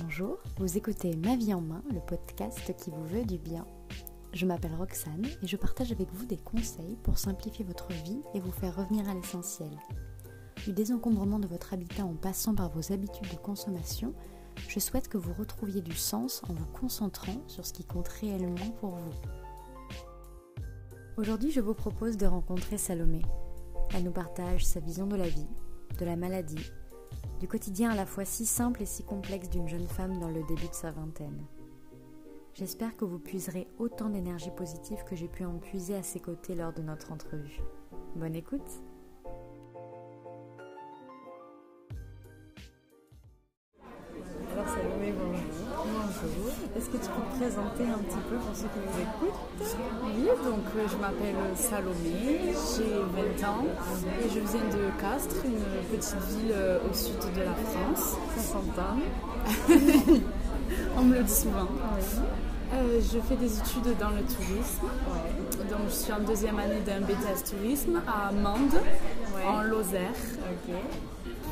Bonjour, vous écoutez Ma vie en main, le podcast qui vous veut du bien. Je m'appelle Roxane et je partage avec vous des conseils pour simplifier votre vie et vous faire revenir à l'essentiel. Du désencombrement de votre habitat en passant par vos habitudes de consommation, je souhaite que vous retrouviez du sens en vous concentrant sur ce qui compte réellement pour vous. Aujourd'hui, je vous propose de rencontrer Salomé. Elle nous partage sa vision de la vie, de la maladie, du quotidien à la fois si simple et si complexe d'une jeune femme dans le début de sa vingtaine. J'espère que vous puiserez autant d'énergie positive que j'ai pu en puiser à ses côtés lors de notre entrevue. Bonne écoute Alors Salomé, bonjour. Bonjour. Est-ce que tu peux te présenter un petit peu pour ceux qui nous écoutent? Donc euh, je m'appelle Salomé, j'ai 20 ans et je viens de Castres, une petite ville euh, au sud de la France. Ça s'entend. On me le dit souvent. Oui. Euh, je fais des études dans le tourisme. Donc je suis en deuxième année d'un BTS tourisme à Mende, en Lozère.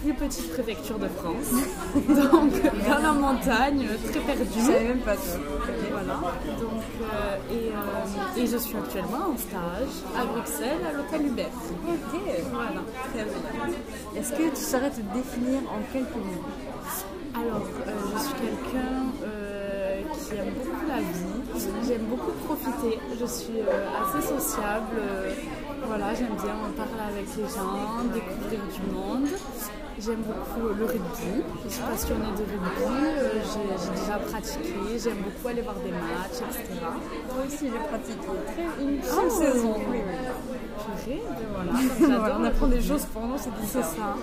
Plus petite préfecture de France. Donc dans la montagne, très perdue. Je même pas ça. Voilà. Donc, euh, et, euh, et je suis actuellement en stage à Bruxelles, à l'hôtel Hubert. Ok, Voilà. très bien. Est-ce que tu saurais te définir en quelques mots? Alors, euh, je suis quelqu'un qui aime beaucoup la vie. J'aime beaucoup profiter. Je suis assez sociable. voilà, j'aime bien parler avec les gens, découvrir du monde. J'aime beaucoup le rugby. Je suis passionnée de rugby. euh, j'ai, déjà pratiqué. J'aime beaucoup aller voir des matchs, etc. Moi aussi, j'ai pratiqué très, une seule saison. oui. Oui, ben voilà, Voilà, on apprend des choses pour nous, c'est C'est ça.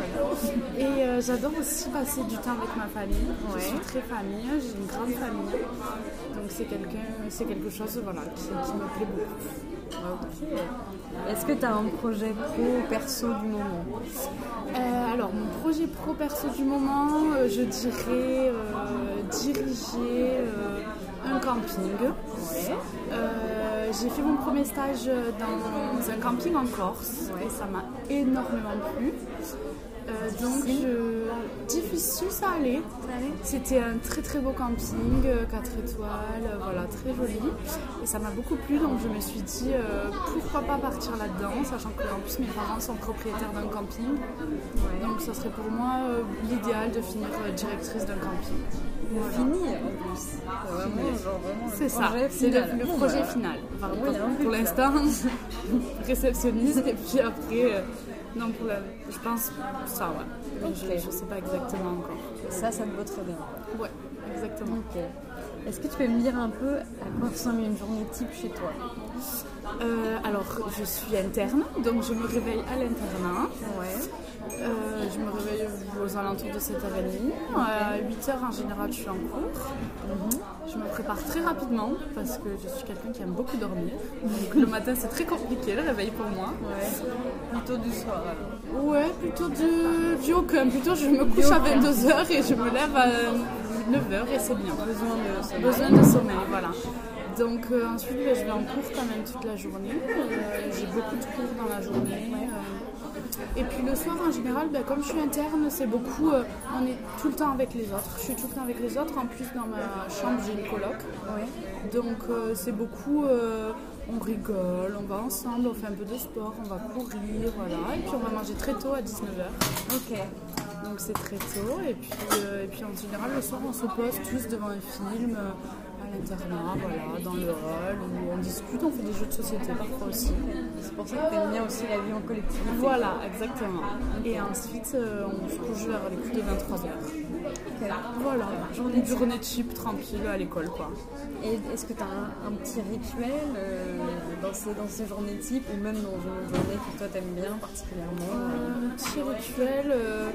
Et euh, j'adore aussi passer du temps avec ma famille. Ouais. Je suis très famille, j'ai une grande famille. Donc c'est quelqu'un, c'est quelque chose voilà, qui, qui me plaît beaucoup. Ok. Est-ce que tu as un projet pro, perso du moment Euh, alors mon projet pro perso du moment, euh, je dirais euh, diriger un camping. J'ai fait mon premier stage dans un camping en Corse et ça m'a énormément plu. Euh, donc je... difficile ça allait. C'était un très très beau camping, 4 étoiles, euh, voilà, très joli. Et ça m'a beaucoup plu donc je me suis dit euh, pourquoi pas partir là-dedans, sachant que en plus mes parents sont propriétaires d'un camping. Donc ça serait pour moi euh, l'idéal de finir euh, directrice d'un camping. Fini en plus. C'est ça, c'est le, projet final. Enfin, Oui, pour- l'instant, réceptionniste et puis après, non, la, je pense ça, ouais. Mais Ok. Je, je sais pas exactement encore. Ça, ça te vaut très bien. Ouais, exactement. Ok. Est-ce que tu peux me dire un peu à quoi ressemble une journée type chez toi? Euh, alors, je suis interne, donc je me réveille à l'internat. Ouais. Euh, je me réveille aux alentours de 7h30. À 8h en général, je suis en cours. Je me prépare très rapidement parce que je suis quelqu'un qui aime beaucoup dormir. Donc le matin, c'est très compliqué le réveil pour moi. Ouais. Plutôt du soir alors. Ouais, plutôt du, du aucun. Plutôt, je me couche à 22h et je me lève à 9h et c'est bien. Besoin de sommeil. Besoin de sommeil, voilà. Donc euh, ensuite, ben, je vais en cours quand même toute la journée. Euh, J'ai beaucoup de cours dans la journée. euh. Et puis le soir, en général, ben, comme je suis interne, c'est beaucoup. euh, on est tout le temps avec les autres. Je suis tout le temps avec les autres. En plus, dans ma chambre, j'ai une coloc. Donc euh, c'est beaucoup. euh, on rigole, on va ensemble, on fait un peu de sport, on va courir, voilà. Et puis on va manger très tôt à 19h. Ok. Donc c'est très tôt. Et puis, et puis en général, le soir, on se pose tous devant un film voilà, dans le hall, où on discute, on fait des jeux de société parfois aussi. C'est pour ça que t'aimes bien aussi la vie en collectivité. Voilà, exactement. Et ensuite, euh, on se couche vers les coups de 23h. Voilà, journée, une journée de chip tranquille à l'école, quoi. Et est-ce que tu as un, un petit rituel euh, dans, ces, dans ces journées type ou même dans une journée que toi t'aimes bien particulièrement euh, Un petit rituel. euh,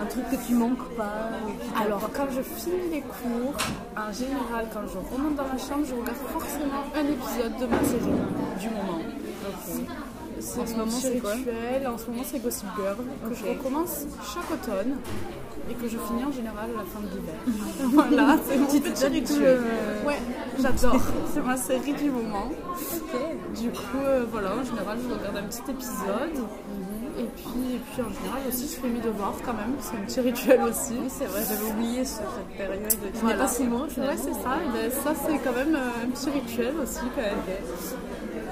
Un truc que tu manques pas Alors, quand je finis les cours, en général, quand je remonte dans ma chambre, je regarde forcément un épisode de ma série du moment. C'est En ce moment, petit c'est quoi rituel. En ce moment, c'est Gossip Girl, que je recommence chaque automne et que je finis en général à la fin de l'hiver. voilà, c'est mon Petite petit habitude, rituel. Ouais, j'adore. c'est ma série du moment. Du coup, euh, voilà, en général, je regarde un petit épisode. Et puis, et puis puis en général aussi, je fais mes devoirs quand même. C'est un petit rituel aussi. Oui, c'est vrai, j'avais oublié cette période. N'es pas si loin, Ouais, c'est ça. Et ben, ça, c'est quand même euh, un petit rituel aussi, quand même.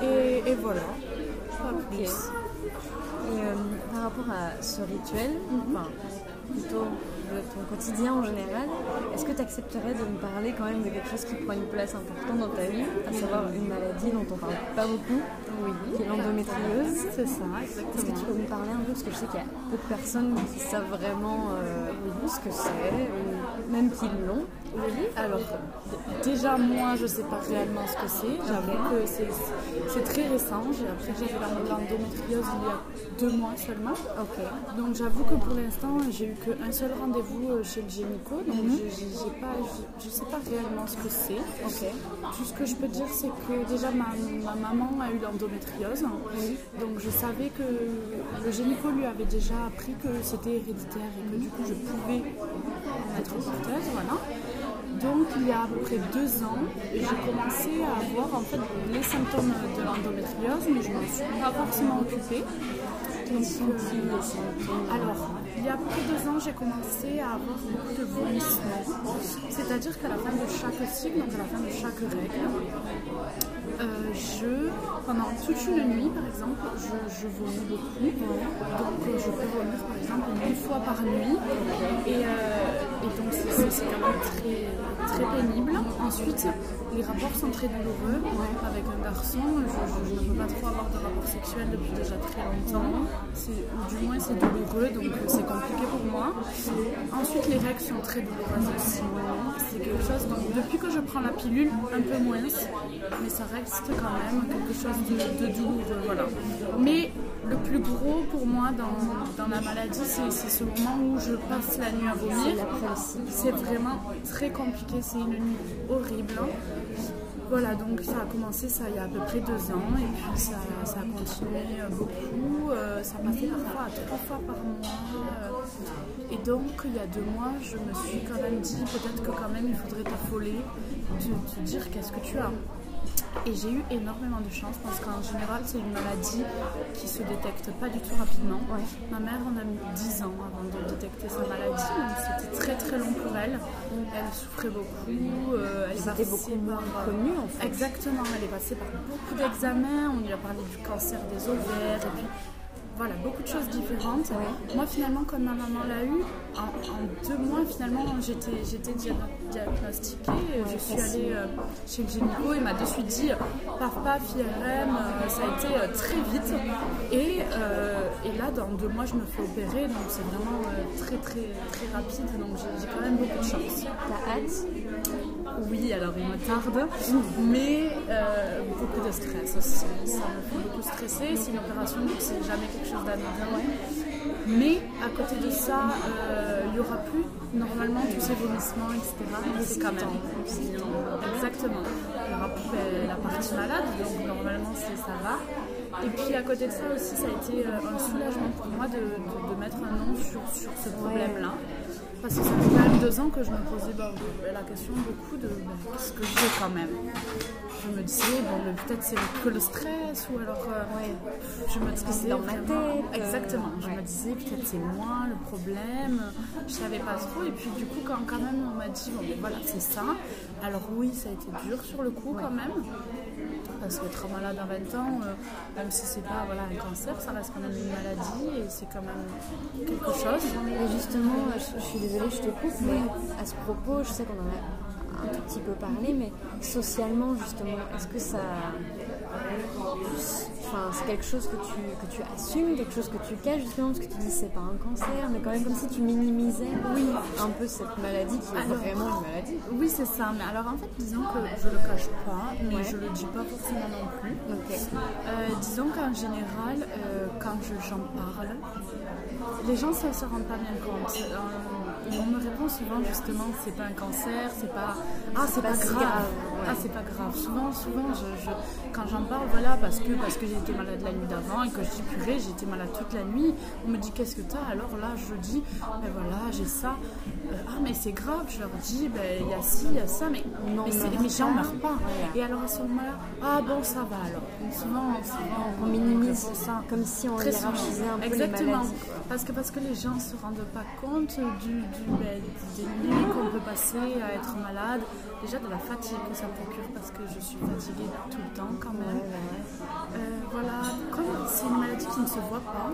Et, et voilà. Pas plus. Et euh, par rapport à ce rituel, enfin, plutôt de ton quotidien en général, est-ce que tu accepterais de me parler quand même de quelque chose qui prend une place importante dans ta vie, à savoir une maladie dont on parle pas beaucoup, Oui. qui est l'endométriose? C'est ça, Est-ce que tu peux me parler un peu? Parce que je sais qu'il y a peu de personnes qui savent vraiment euh, ce que c'est, ou même qui l'ont. Oui, alors déjà moi je sais pas réellement ce que c'est, j'avoue que c'est très récent, j'ai appris que j'avais l'endométriose il y a deux mois seulement. Donc j'avoue que pour l'instant j'ai eu qu'un seul rendez-vous euh, chez le gynéco, donc pas, je, je sais pas réellement ce que c'est. Tout ce que je peux dire c'est que déjà ma, ma maman a eu l'endométriose, donc je savais que le gynéco lui avait déjà appris que c'était héréditaire et que du coup je pouvais en être porteuse, voilà. Donc il y a à peu près deux ans, j'ai commencé à avoir en fait les symptômes de l'endométriose, mais je ne me suis pas forcément occupée. Euh, alors, il y a peu près deux ans, j'ai commencé à avoir beaucoup de vomissements. C'est-à-dire qu'à la fin de chaque cycle, donc à la fin de chaque règle, euh, je, pendant toute une nuit par exemple, je, vomis beaucoup. Donc euh, je peux vomir par exemple une fois par nuit. Et, euh, donc c'est- quand même très, très pénible. Ensuite, les rapports sont très douloureux. Avec un garçon, je, ne peux pas trop avoir de rapport sexuel depuis déjà très longtemps. Ou du moins c'est douloureux, donc c'est compliqué pour moi. Ensuite, les règles sont très douloureuses aussi. C'est quelque chose, depuis que je prends la pilule, un peu moins, mais ça reste quand même quelque chose de, de douloureux. Voilà. Mais le plus gros pour moi dans, dans la maladie, c'est ce moment où je passe la nuit à vomir. C'est vraiment très compliqué, c'est une nuit horrible. Voilà, donc ça a commencé ça il y a à peu près deux ans et puis ça, ça a continué euh, beaucoup. euh, ça passait parfois à trois fois par mois. euh, et donc il y a deux mois, je me suis quand même dit peut-être que quand même il faudrait t'affoler, te, te dire qu'est-ce que tu as. Et j'ai eu énormément de chance parce qu'en général, c'est une maladie qui se détecte pas du tout rapidement. Ma mère en a mis 10 ans avant de détecter sa maladie, donc c'était très très long pour elle. Elle souffrait beaucoup, euh, elle passée beaucoup par- connu en fait. Exactement, elle est passée par beaucoup d'examens, on lui a parlé du cancer des ovaires, et puis voilà, beaucoup de choses différentes. Moi finalement, comme ma maman l'a eu, en, en deux mois finalement, j'étais j'étais dia- diagnostiquée, je suis allée euh, chez le gynéco, il m'a de suite dit, paf paf, IRM, euh, ça a été euh, très vite. Et, et là, dans deux mois, je me fais opérer, donc c'est vraiment très très très rapide, donc j'ai j'ai quand même beaucoup de chance. T'as hâte? Oui, alors il me tarde, mais euh, beaucoup de stress. Ça me fait beaucoup stresser. C'est une opération, donc c'est jamais quelque chose d'anodin. Mais à côté de ça, euh, il n'y aura plus normalement tous ces vomissements, etc. C'est quand même. Exactement. Il n'y aura plus ben, la partie malade, donc normalement ça va. Et puis à côté de ça aussi, ça a été euh, un soulagement pour moi de, mettre un nom sur ce problème-là. Parce que ça fait quand même deux ans que je me posais bah, la question beaucoup de bah, qu'est-ce que j'ai quand même. Je me disais, bon, peut-être c'est que le stress ou alors euh, je me disais c'est dans ma tête, euh, Exactement. Je ouais. me disais peut-être c'est moi le problème. Je savais pas trop. Et puis du coup, quand quand même on m'a dit, bon, ben, voilà, c'est ça. Alors oui, ça a été dur sur le coup quand même. Parce qu'être malade à 20 ans, euh, même si c'est pas voilà, un cancer, ça reste quand même une maladie et c'est quand même quelque chose. Et justement, je, je suis désolée, je te coupe, mais à ce propos, je sais qu'on en a un tout petit peu parlé, mais socialement, justement, est-ce que ça. Enfin, c'est quelque chose que tu, que tu assumes, quelque chose que tu caches, justement, parce que tu dis c'est pas un cancer, mais quand même comme si tu minimisais oui, un peu cette maladie qui est Alors- vraiment une maladie. Oui, c'est ça. Mais alors en fait, disons que je le cache pas, mais Ouais. je le dis pas forcément non plus. Ok. Euh, disons qu'en général, euh, quand je- j'en parle, les gens ne se rendent pas bien compte. Euh, on me répond souvent justement, c'est pas un cancer, c'est pas ah c'est pas grave, grave, ouais. ah c'est pas grave. Souvent, souvent, je, je- quand j'en parle, voilà, parce que parce que j'ai j'étais malade la nuit d'avant et que je dis purée, j'étais malade toute la nuit. On me dit qu'est-ce que t'as? Alors là, je dis, ben voilà, j'ai ça. Euh, ah, mais c'est grave. Je leur dis, ben il y a ci, il y a ça, mais, Non, mais, on mais j'en pas. meurs pas. Et alors à ce moment-là, ah bon, ça va alors. Donc, souvent, souvent, On minimise ça. comme si on hiérarchisait un peu Exactement. les maladies. Parce que, parce que les gens ne se rendent pas compte du, du, des nuits qu'on peut passer à être malade. Déjà de la fatigue que ça procure parce que je suis fatiguée tout le temps quand même. Euh, voilà, comme c'est une maladie qui ne se voit pas,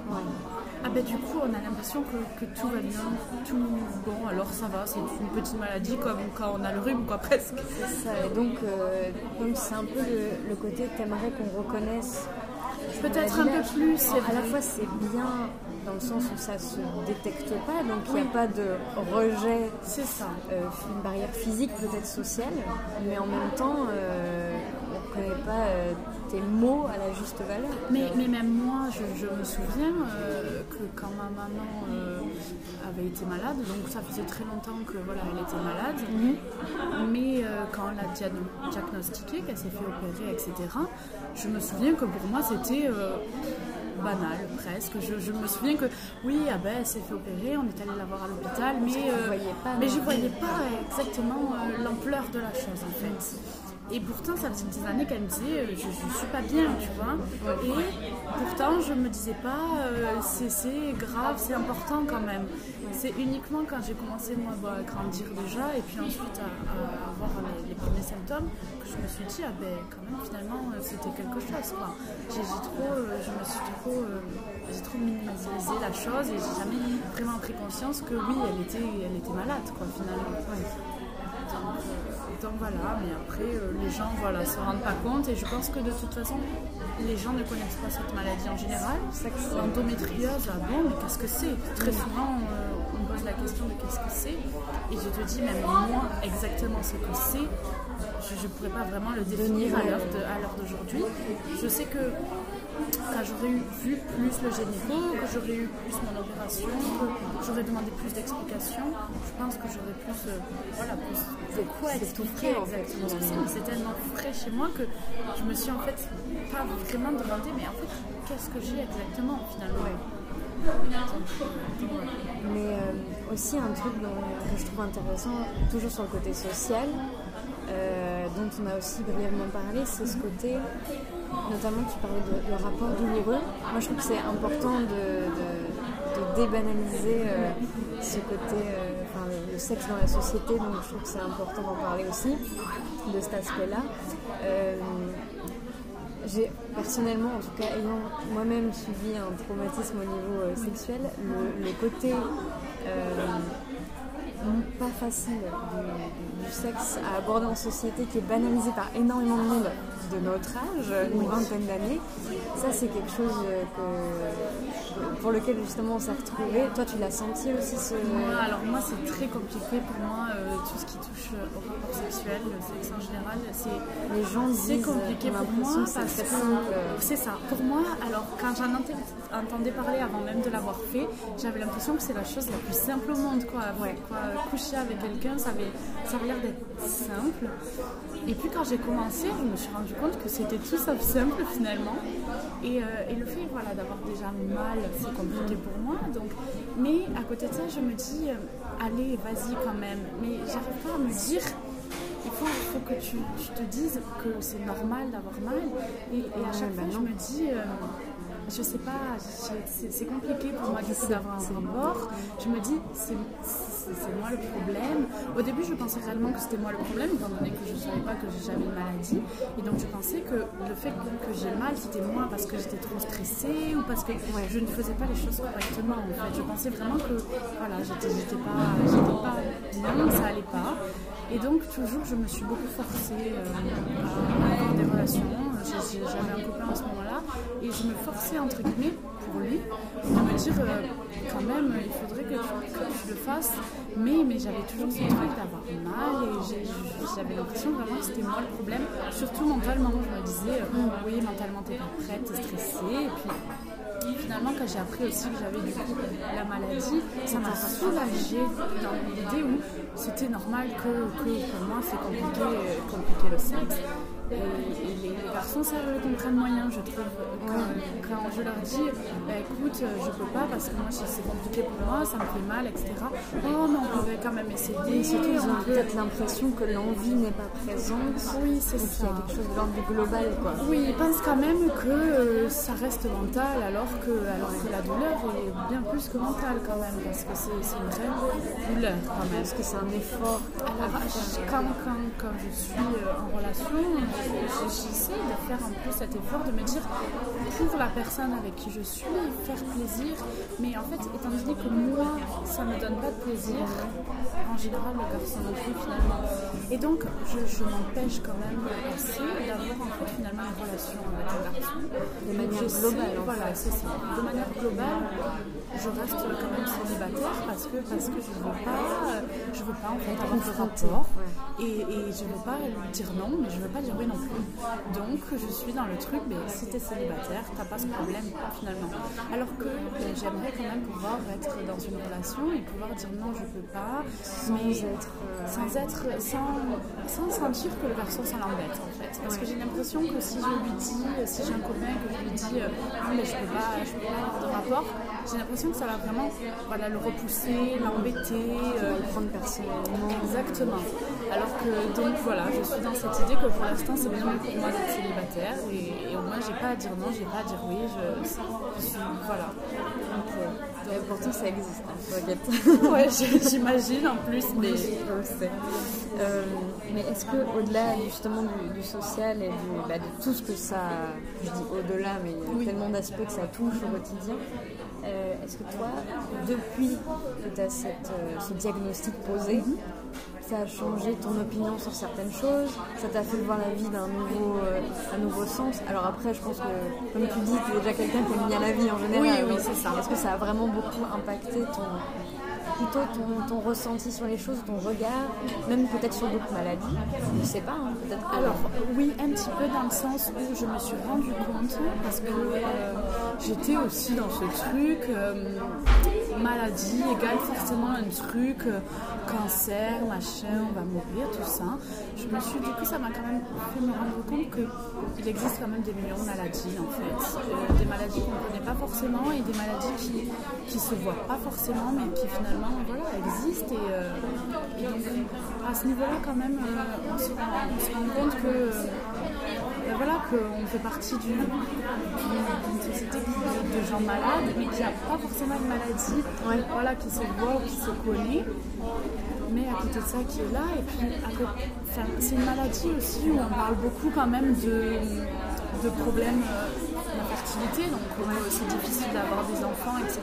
ah ben, du coup on a l'impression que, que tout va bien, tout bon, alors ça va, c'est une petite maladie comme quand on a le rhume quoi presque. C'est ça. Et donc, euh, donc c'est un peu le, le côté t'aimerais qu'on reconnaisse. Peut-être un peu plus, À la fois, c'est bien dans le sens où ça se détecte pas, donc il n'y a pas de rejet, C'est ça. euh, une barrière physique, peut-être sociale, mais en même temps, euh, on ne reconnaît pas euh, tes mots à la juste valeur. Mais, mais même moi, je, je me souviens euh, que quand ma maman euh, avait été malade, donc ça faisait très longtemps que voilà, elle était malade, mais euh, quand on l'a diagno- diagnostiquée, qu'elle s'est fait opérer, etc., je me souviens que pour moi c'était banal presque. Je, je me souviens que oui, ah ben, elle s'est fait opérer, on est allé la voir à l'hôpital, mais, euh, mais non je plus. voyais pas exactement euh, l'ampleur de la chose en fait. Et pourtant, ça faisait des années qu'elle me disait euh, je, je suis pas bien, tu vois. Et pourtant, je me disais pas euh, c'est grave, c'est important quand même. C'est uniquement quand j'ai commencé moi bah, à grandir déjà et puis ensuite à, avoir les, premiers symptômes que je me suis dit ah ben quand même finalement euh, c'était quelque chose quoi. J'ai trop, je me suis trop, trop minimisé la chose et j'ai jamais vraiment pris conscience que oui elle était, elle était malade quoi finalement. Voilà, mais après euh, les gens voilà, se rendent pas compte. Et je pense que de toute façon les gens ne connaissent pas cette maladie en général. L'endométriose, ah bon, mais qu'est-ce que c'est? Très souvent euh, on me pose la question de qu'est-ce que c'est. Et je te dis même moi exactement ce que c'est, je ne pourrais pas vraiment le définir à l'heure d'aujourd'hui. Je sais que quand j'aurais vu plus le gynéco, que j'aurais eu plus mon opération, que j'aurais demandé plus d'explications, je pense que j'aurais plus, euh, voilà, plus de quoi expliquer exactement ce que c'est. finalement. Mais c'est tellement frais chez moi que je me suis en fait pas vraiment demandé, mais en fait, qu'est-ce que j'ai exactement finalement? Mais euh, aussi un truc dont- que je trouve intéressant, toujours sur le côté social, euh, dont on a aussi brièvement parlé, c'est ce côté, notamment tu parlais de, rapport douloureux. Moi je trouve que c'est important de, débanaliser euh, ce côté, euh, enfin le, sexe dans la société, donc je trouve que c'est important d'en parler aussi, de cet aspect-là. Euh, j'ai personnellement, en tout cas ayant moi-même subi un traumatisme au niveau sexuel, le, côté pas facile du, du sexe à aborder en société qui est banalisé par énormément de monde de notre âge, une vingtaine d'années, ça c'est quelque chose euh, que, pour lequel justement on s'est retrouvé. Toi tu l'as senti aussi ce... Moi, alors moi c'est très compliqué pour moi euh, tout ce qui touche euh, au rapport sexuel, le sexe en général, c'est Les gens c'est disent, compliqué a pour moi parce c'est que euh, ça. Pour moi, alors quand j'en entendais, entendais parler avant même de l'avoir fait, j'avais l'impression que c'est la chose la plus simple au monde quoi. Ouais. quoi coucher avec quelqu'un, ça avait, ça avait l'air d'être simple. Et puis quand j'ai commencé, je me suis rendu compte que c'était tout sauf simple finalement. Et, euh, et le fait voilà, d'avoir déjà mal, c'est compliqué pour moi. Donc, mais à côté de ça, je me dis, euh, allez, vas-y quand même. Mais j'arrive pas à me dire, il faut, il faut que tu, tu te dises que c'est normal d'avoir mal. Et, et à chaque bah fois, je non. me dis, euh, je sais pas, c'est compliqué pour moi d'avoir un rapport. Je me dis, c'est moi le problème. Au début, je pensais réellement que c'était moi le problème, étant donné que je ne savais pas que j'avais une maladie. Et donc, je pensais que le fait que, j'ai mal, c'était moi parce que j'étais trop stressée ou parce que je ne faisais pas les choses correctement. En fait, je pensais vraiment que voilà, j'étais pas, pas bien, ça allait pas. Et donc, toujours, je me suis beaucoup forcée euh, à avoir des relations. J'avais un copain en ce moment-là et je me forçais, entre guillemets, pour lui, de me dire euh, quand même, il faudrait que tu, que tu le fasses. Mais, mais j'avais toujours ce truc d'avoir mal et j'avais l'impression vraiment que c'était moi le problème, surtout mentalement. Je me disais, euh, oui, mentalement, t'es pas prête, t'es stressée. Et puis, Finalement, quand j'ai appris aussi que j'avais du coup la maladie, ça m'a soulagée dans l'idée où c'était normal que, que pour moi c'est compliqué, euh, compliqué le sexe. Et, les, garçons, ça le comprennent moyen, je trouve. Quand, je leur dis, bah, écoute, je peux pas parce que moi c'est compliqué pour moi, ça me fait mal, etc. Oh, mais on pourrait quand même essayer. Et surtout, ils ont peut-être l'impression que l'envie n'est pas présente. Oui, c'est ça. Il y a quelque chose de l'ordre global, quoi. Oui, ils pensent quand même que euh, ça reste mental, alors que, alors que la douleur est bien plus que mentale, quand même, parce que c'est une vraie douleur, quand même. Parce que c'est un effort. Alors, quand, quand, quand, je suis euh, en relation, j'essaie de faire un peu cet effort de me dire pour la personne avec qui je suis, faire plaisir. Mais en fait, étant donné que moi, ça ne me donne pas de plaisir, en général, le garçon non plus finalement. Et donc, je, m'empêche quand même assez d'avoir en fait finalement une relation avec un garçon. De manière globale. voilà, c'est ça. De manière globale, je reste quand même célibataire parce que, parce que je ne veux pas, je veux pas en fait avoir de rapport. Et, et, je ne veux pas dire non, mais je ne veux pas dire oui non plus. Donc je suis dans le truc, mais si tu es célibataire, tu n'as pas ce problème finalement. Alors que ben, j'aimerais quand même pouvoir être dans une relation et pouvoir dire non, je ne peux pas, sans mais être, euh, sans, être sans, sans, sentir que le garçon ça l'embête en fait. Parce que j'ai l'impression que si je lui dis, si j'ai un copain que je lui dis euh, non mais je ne peux, pas, je peux pas avoir de rapport, j'ai l'impression que ça va vraiment voilà, le repousser, l'embêter, euh, le prendre personnellement. Exactement. Alors que donc voilà, je suis dans cette idée que pour l'instant c'est bien pour moi d'être célibataire et, au moins j'ai pas à dire non, j'ai pas à dire oui, je, suis voilà. Donc, et pourtant ça existe, hein, ouais, j'imagine en plus, mais je le sais. Euh, mais est-ce que au-delà justement du, social et bah, de tout ce que ça, je dis au-delà, mais il y a tellement d'aspects que ça touche au quotidien, euh, est-ce que toi, depuis que tu as euh, ce diagnostic posé, ça a changé ton opinion sur certaines choses? Ça t'a fait voir la vie d'un nouveau, euh, nouveau sens? Alors après, je pense que, comme tu dis, tu es déjà quelqu'un qui aime bien la vie en général. Oui, oui, c'est ça. Est-ce que ça a vraiment beaucoup impacté ton, plutôt ton, ressenti sur les choses, ton regard, même peut-être sur d'autres maladies. Je ne sais pas, hein, peut-être. Alors, oui, un petit peu dans le sens où je me suis rendu compte, parce que euh, j'étais aussi dans ce truc, euh, maladie égale forcément un truc, euh, cancer, machin, on va mourir, tout ça. Je me suis, du coup, ça m'a quand même fait me rendre compte qu'il existe quand même des millions de maladies, en fait. des maladies qu'on ne connaît pas forcément et des maladies qui ne se voient pas forcément, mais qui finalement voilà, existe. Et, euh, à ce niveau-là, quand même, euh, on se, rend, compte que euh, ben voilà, qu'on fait partie d'une société de, gens malades, mais qui n'a pas forcément une maladie. Voilà, qui se voit ou qui se connaît. Mais à côté de ça qui est là, et puis c'est une maladie aussi où on parle beaucoup quand même de, de problèmes donc c'est difficile d'avoir des enfants, etc.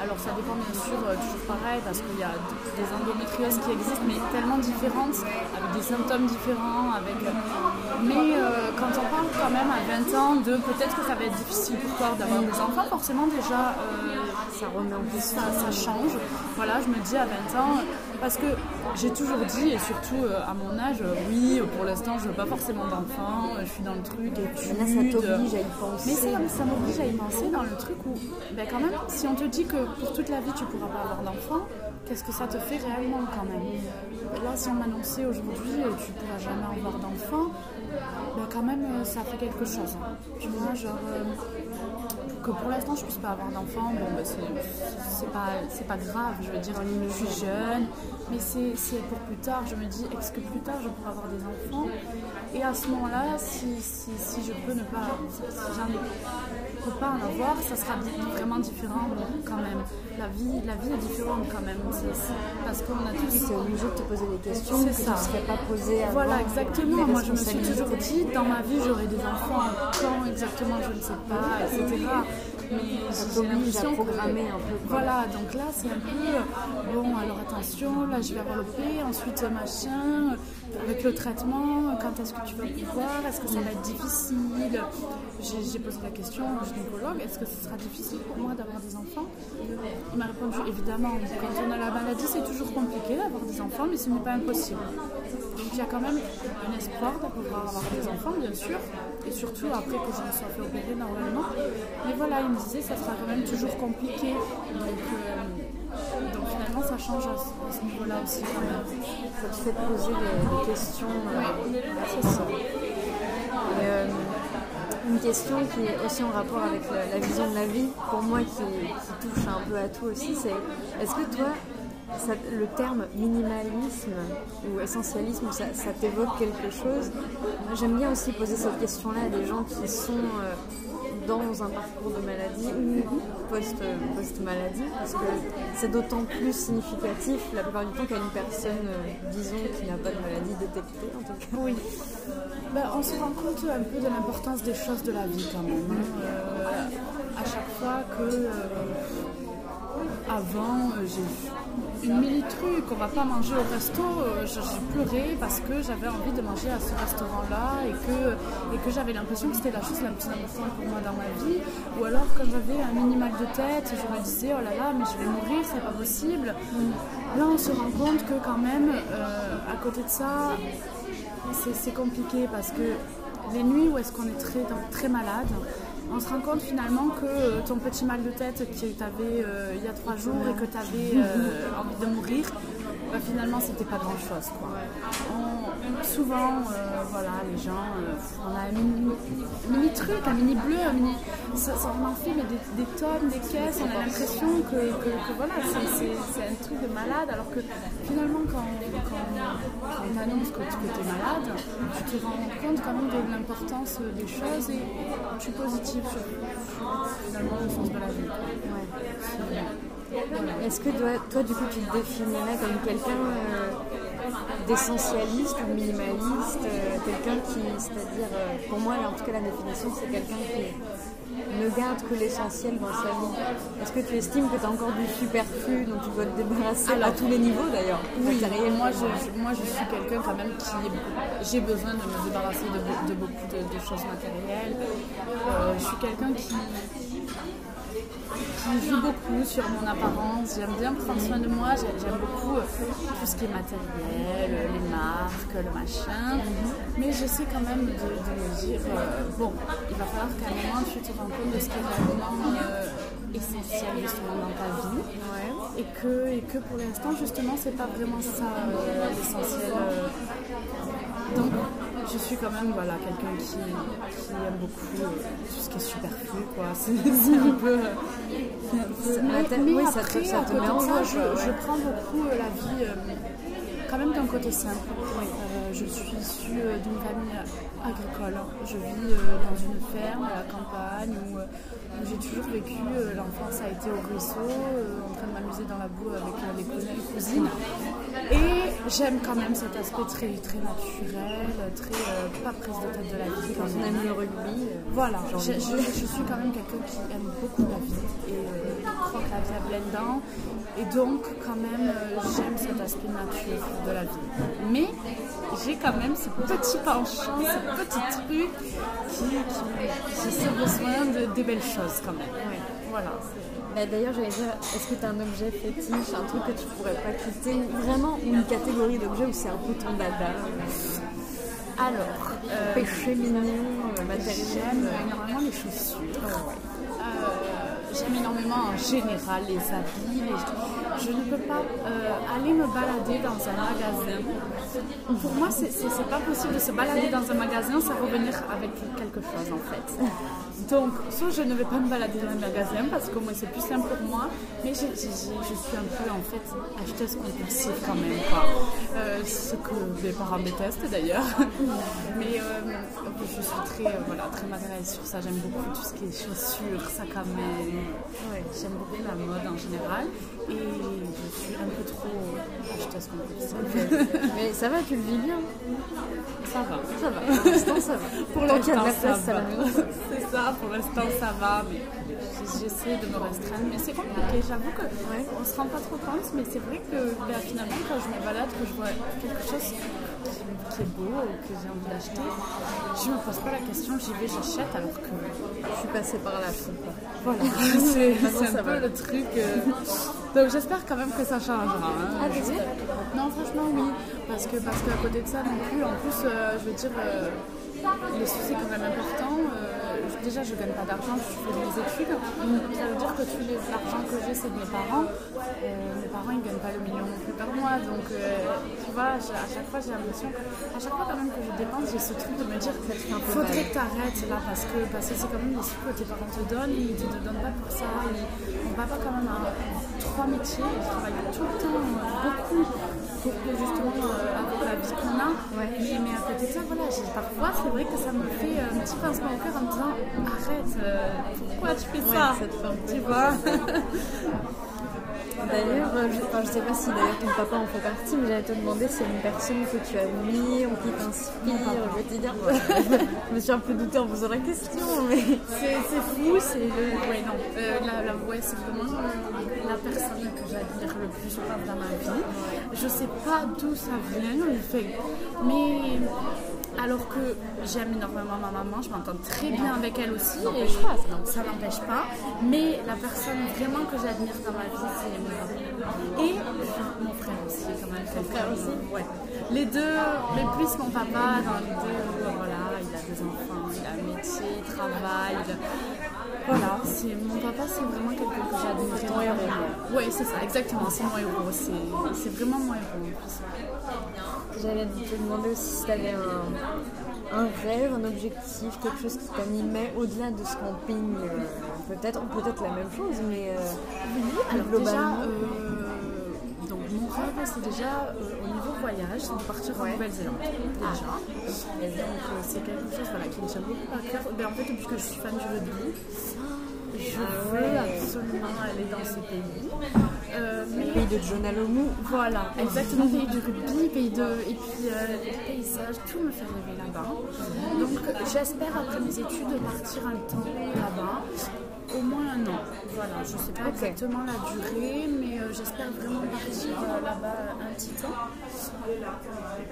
Alors ça dépend bien sûr euh, toujours pareil parce qu'il y a des endométrioses qui existent mais tellement différentes, avec des symptômes différents, avec... Euh, mais euh, quand on parle quand même à 20 ans de peut-être que ça va être difficile pour toi d'avoir des enfants, forcément déjà ça remet en plus, ça, ça change. Voilà, je me dis à 20 ans, parce que j'ai toujours dit, et surtout euh, à mon âge, euh, oui, pour l'instant, je veux pas forcément d'enfants, euh, je suis dans le truc études. Là, ça t'oblige à y penser. Mais ça, m'oblige à y penser dans le truc où, ben quand même, si on te dit que pour toute la vie, tu pourras pas avoir d'enfants, qu'est-ce que ça te fait réellement quand même? Là, si on m'annonçait aujourd'hui, tu pourras jamais avoir d'enfants, ben quand même, ça fait quelque chose. Hein. Tu vois, genre que pour l'instant je puisse pas avoir d'enfant, bon, bah, c'est pas, pas grave, je veux dire, je suis jeune, mais c'est pour plus tard. Je me dis, est-ce que plus tard je pourrai avoir des enfants? Et à ce moment-là, si, si, si, je peux ne pas, pas en avoir, ça sera vraiment différent quand même. La vie, la vie est différente quand même. parce qu'on a tous. c'est obligé de te poser des questions que ça. ne serais pas avant. Voilà, exactement. Moi, je me suis toujours dit, dans ma vie, j'aurai des enfants. Quand exactement, je ne sais pas, etc mais j'ai l'impression programmer un peu. Voilà, donc là c'est un peu bon. Alors attention, là je vais reloper, ensuite machin, avec le traitement, quand est-ce que tu vas pouvoir, est-ce que ça va être difficile? J'ai posé la question au gynécologue, est-ce que ce sera difficile pour moi d'avoir des enfants? Il m'a répondu évidemment. Quand on a la maladie, c'est toujours compliqué d'avoir des enfants, mais ce n'est pas impossible. Donc il y a quand même un espoir de pouvoir avoir des enfants, bien sûr, et surtout après que je me sois fait opérer normalement. Mais voilà, il me disait ça sera quand même toujours compliqué. Donc, euh, finalement, ça change à ce, niveau-là aussi. Ça te fait poser des, questions. Oui, c'est ça. Une question qui est aussi en rapport avec la, vision de la vie, pour moi qui, touche un peu à tout aussi, c'est est-ce que toi, le terme minimalisme ou essentialisme, ça, t'évoque quelque chose J'aime bien aussi poser cette question-là à des gens qui sont euh, dans un parcours de maladie ou post-maladie, parce que c'est d'autant plus significatif la plupart du temps qu'à une personne, euh, disons, qui n'a pas de maladie détectée en tout cas. Oui. Ben, on se rend compte un peu de l'importance des choses de la vie quand même. Hein. Euh, à chaque fois que euh, avant j'ai une mini truc, on va pas manger au resto, euh, j'ai pleuré parce que j'avais envie de manger à ce restaurant-là et que, et que j'avais l'impression que c'était la chose la plus importante pour moi dans ma vie. Ou alors quand j'avais un minimal de tête, je me disais oh là là, mais je vais mourir, c'est pas possible. Là on se rend compte que quand même, euh, à côté de ça, c'est compliqué parce que les nuits où est-ce qu'on est très, très malade, on se rend compte finalement que euh, ton petit mal de tête que tu avais euh, il y a trois jours et que tu avais euh, envie de mourir, bah, finalement c'était pas grand chose. Souvent, voilà, les gens, on a un mini, truc, un mini bleu, un mini, ça, en fait mais des, tonnes, des caisses, on a l'impression que, voilà, c'est un truc de malade, alors que finalement quand, on t'annonce que, tu es malade, tu te rends compte quand même de l'importance des choses et tu es positif sur, finalement le sens de la vie. Est-ce que toi, toi, du coup, tu te définirais comme quelqu'un euh, d'essentialiste ou minimaliste euh, Quelqu'un qui, c'est-à-dire, euh, pour moi, en tout cas, la définition, c'est quelqu'un qui ne garde que l'essentiel dans sa vie. Est-ce que tu estimes que tu as encore du superflu dont tu dois te débarrasser à tous les niveaux d'ailleurs? Oui, moi je, moi je suis quelqu'un quand même qui j'ai besoin de me débarrasser de, beaucoup de, choses matérielles. je suis quelqu'un qui qui joue beaucoup sur mon apparence. J'aime bien prendre soin de moi. J'aime beaucoup euh, tout ce qui est matériel, euh, les marques, le machin. Mais j'essaie quand même de, me dire euh, bon, il va falloir qu'à un moment tu te rends compte de ce qui est vraiment essentiel justement dans ta vie. Et, que, et que pour l'instant, justement, c'est pas vraiment ça l'essentiel. donc, je suis quand même voilà, quelqu'un qui, aime beaucoup tout ce qui est superflu. Quoi. C'est, un peu. oui, ça, te, ça te met en joie. Je, prends beaucoup euh, la vie euh, quand même d'un côté simple. Euh, je suis issue d'une famille agricole. Je vis dans une ferme à la campagne où, j'ai toujours vécu. L'enfance a été au ruisseau, en train de m'amuser dans la boue avec les cousins et cousines. Et j'aime quand même cet aspect très, très naturel, très pas prise de tête de la vie. Quand on aime le rugby. Voilà, je, suis quand même quelqu'un qui aime beaucoup la vie et crois que la vie a plein dedans. Et donc, quand même, j'aime cet aspect nature de la vie. Mais j'ai quand même ce petit penchant, ce petit truc qui, qui j'ai ce besoin de, des belles choses quand même. Voilà. Bah, d'ailleurs, j'allais dire, est-ce que tu as un objet fétiche, un truc que tu pourrais pas quitter? Vraiment une catégorie d'objets où c'est un peu ton dada Alors, euh, péché mignon, euh, matériel. J'aime énormément les chaussures. Euh, j'aime énormément en général les habits. Je ne peux pas aller me balader dans un magasin. Pour moi, c'est pas possible de se balader dans un magasin sans revenir avec quelque chose en fait. Donc, soit je ne vais pas me balader dans un magasin parce que moi c'est plus simple pour moi, mais je, suis un peu en fait acheteuse compulsive quand même. Quoi. Euh, ce que mes parents détestent d'ailleurs. mais euh, je suis très, euh, voilà, très matérielle sur ça. J'aime beaucoup tout ce qui est chaussures, sac à main. Ouais, J'aime beaucoup la mode en général et je suis un peu trop acheteuse compulsive. mais ça va, tu le vis bien Ça va. Ça va. Pour l'instant, ça va. Pour l'instant, ça va. C'est ça pour l'instant ça va, mais j'essaie de me restreindre. Mais c'est compliqué, j'avoue qu'on ne se rend pas trop compte, mais c'est vrai que ben, finalement quand je me balade, que je vois quelque chose qui, est beau ou que j'ai envie d'acheter, je me pose pas la question, j'y vais, j'achète alors que je suis passée par là. Voilà, c'est un peu le truc. Euh. Donc j'espère quand même que ça changera. Hein, ah, non, franchement oui, parce que parce qu'à côté de ça non plus, en plus, euh, je veux dire, euh, les soucis quand même importants déjà, je gagne pas d'argent, je fais mes études. Ça veut dire que tout l'argent que j'ai, c'est de mes parents. Euh, mes parents, ils gagnent pas le million non plus par mois. Donc, euh, tu vois, à chaque fois, j'ai l'impression, à chaque fois quand même que je dépense, j'ai ce truc de me dire qu'il faudrait que tu arrêtes là parce que parce que c'est quand même des sous que tes parents te donnent, ils te donnent pas pour ça. mon papa, quand même, a trois métiers, il travaille tout le temps, beaucoup pour justement euh, avoir la vie qu'on a. Mais, à côté de ça, voilà, parfois c'est vrai que ça me fait un petit pincement au cœur en me disant arrête, euh, pourquoi tu fais ça Tu vois D'ailleurs, euh, je, ne sais pas si d'ailleurs ton papa en fait partie, mais j'allais te demander si c'est une personne que tu admires ou qui t'inspire. Je vais te dire, je me suis un peu doutée en posant la question, mais. C'est fou, c'est le. Ouais, non. Euh, la, ouais, c'est vraiment la personne que j'admire le plus dans ma vie. Je sais pas d'où ça vient, fait, mais alors que j'aime énormément ma maman, je m'entends très bien avec elle aussi. Et ça n'empêche pas. Mais la personne vraiment que j'admire dans ma vie, c'est mon papa. Et mon frère aussi, quand même. Ton frère aussi? Ouais. Les deux, mais plus mon papa, dans les deux, voilà, il a des enfants, il a un métier, il travaille. Voilà, mon papa, c'est vraiment quelqu'un que j'admire. C'est mon héros. Oui, c'est ça, exactement, c'est mon héros. C'est vraiment mon héros. J'allais te demander aussi si tu avais un, un, rêve, un objectif, quelque chose qui t'animait au-delà de ce camping. Euh, peut-être peut-être la même chose, mais euh, oui, alors globalement. Déjà, euh, donc mon rêve, c'est déjà au niveau voyage, c'est de partir en Nouvelle-Zélande. Déjà. Et donc c'est quelque chose voilà, qui me tient beaucoup à cœur. Ben, en fait, depuis que je suis fan du rugby, aller dans ce pays. Euh, le pays de John Alomou. Voilà, exactement, pays du rugby, pays de... et puis euh, les paysages, tout me fait rêver là-bas. Donc j'espère après mes études partir un temps là-bas au moins un an. Voilà, je ne sais pas exactement la durée, mais euh, j'espère vraiment partir euh, là-bas un petit temps.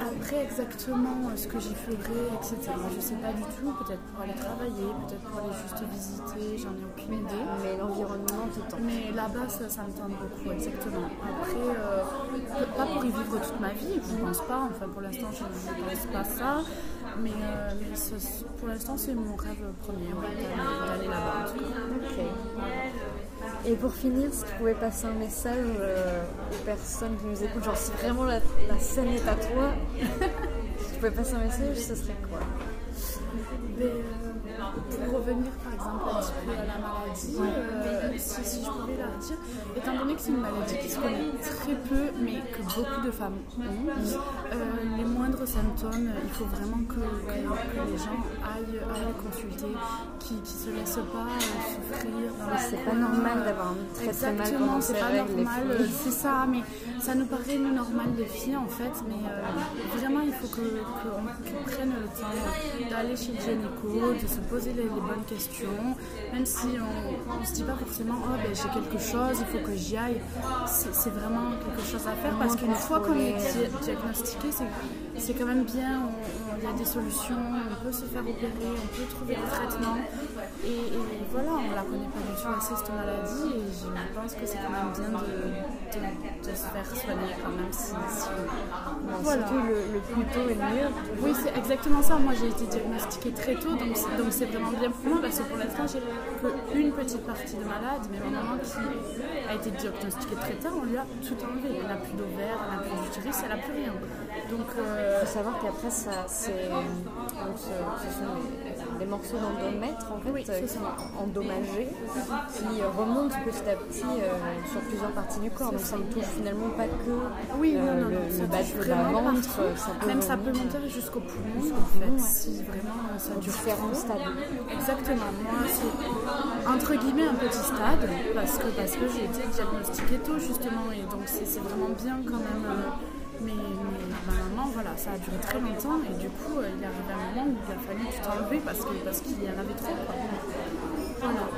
Après exactement euh, ce que j'y ferai, etc. Je ne sais pas du tout, peut-être pour aller travailler, peut-être pour aller juste visiter, j'en ai aucune idée. Mais l'environnement tout temps. Mais là-bas, ça, me tente beaucoup, exactement. Après, pas pour y vivre toute ma vie, je ne pense pas, enfin pour l'instant je ne pense pas ça. Mais, pour l'instant, c'est mon rêve premier, d'aller là-bas. Et pour finir, si tu pouvais passer un message euh, aux personnes qui nous écoutent, genre si vraiment la, scène est à toi, si tu pouvais passer un message, ce serait quoi? Euh, Pour revenir par exemple un petit peu à la maladie, euh, si, je pouvais leur dire, étant donné que c'est une maladie qui se connaît très peu, mais que beaucoup de femmes ont, les moindres symptômes, il faut vraiment que, les gens aillent, aillent consulter, qui ne se laissent pas souffrir. C'est pas normal d'avoir un très très mal pendant c'est pas normal, c'est ça, mais ça nous paraît nous normal les filles en fait, mais euh, vraiment il faut qu'on prenne le temps d'aller chez le gynéco, de se poser les, bonnes questions, même si on ne se dit pas forcément oh ben j'ai quelque chose, il faut que j'y aille, c'est vraiment quelque chose à faire parce qu'une fois qu'on est diagnostiqué, c'est quand même bien, il y a des solutions, on peut se faire opérer, on peut trouver des traitements. Et, voilà, on ne la connaît pas du tout assez cette maladie et je pense que c'est quand même bien de, se faire soigner quand même si, voilà. le, plus tôt est le mieux. Oui, c'est exactement ça. Moi j'ai été diagnostiquée très tôt, donc, donc c'est vraiment bien pour moi parce que pour l'instant j'ai qu'une petite partie de malade, mais ma maman qui a été diagnostiquée très tard, on lui a tout enlevé. Elle n'a plus d'ovaire, elle n'a plus d'utérus, elle n'a plus rien. Donc il euh, faut savoir qu'après ça c'est ce, sont des, morceaux d'endomètre en fait qui sont endommagés qui remontent petit à petit euh, sur plusieurs parties du corps. Donc ça ne touche finalement pas que oui, euh, le, bas de la ventre. Ça peut Même ça peut monter jusqu'au poumon en fait, si vraiment ça dure différents stades. Exactement. Moi c'est entre guillemets un petit stade parce que parce que j'ai été diagnostiquée tôt justement et donc c'est vraiment bien quand même. Mais, mais maman, voilà, ça a duré très longtemps et du coup, euh, il est arrivé un moment où il a fallu tout enlever parce qu'il parce qu'il y en avait trop. Voilà.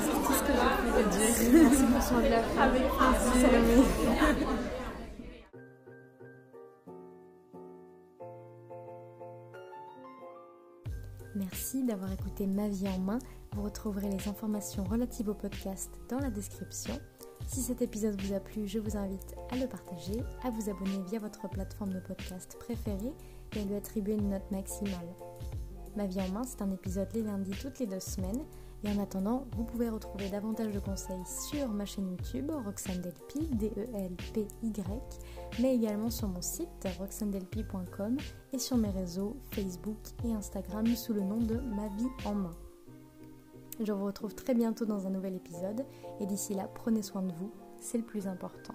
C'est tout ce que je pouvais dire. Merci pour son de la Avec plaisir. Merci d'avoir écouté Ma vie en main. Vous retrouverez les informations relatives au podcast dans la description. Si cet épisode vous a plu, je vous invite à le partager, à vous abonner via votre plateforme de podcast préférée et à lui attribuer une note maximale. Ma vie en main, c'est un épisode les lundis toutes les deux semaines. Et en attendant, vous pouvez retrouver davantage de conseils sur ma chaîne YouTube, Roxane Delpy, D-E-L-P-Y, mais également sur mon site, roxandelpy.com et sur mes réseaux Facebook et Instagram sous le nom de Ma vie en main. Je vous retrouve très bientôt dans un nouvel épisode et d'ici là, prenez soin de vous, c'est le plus important.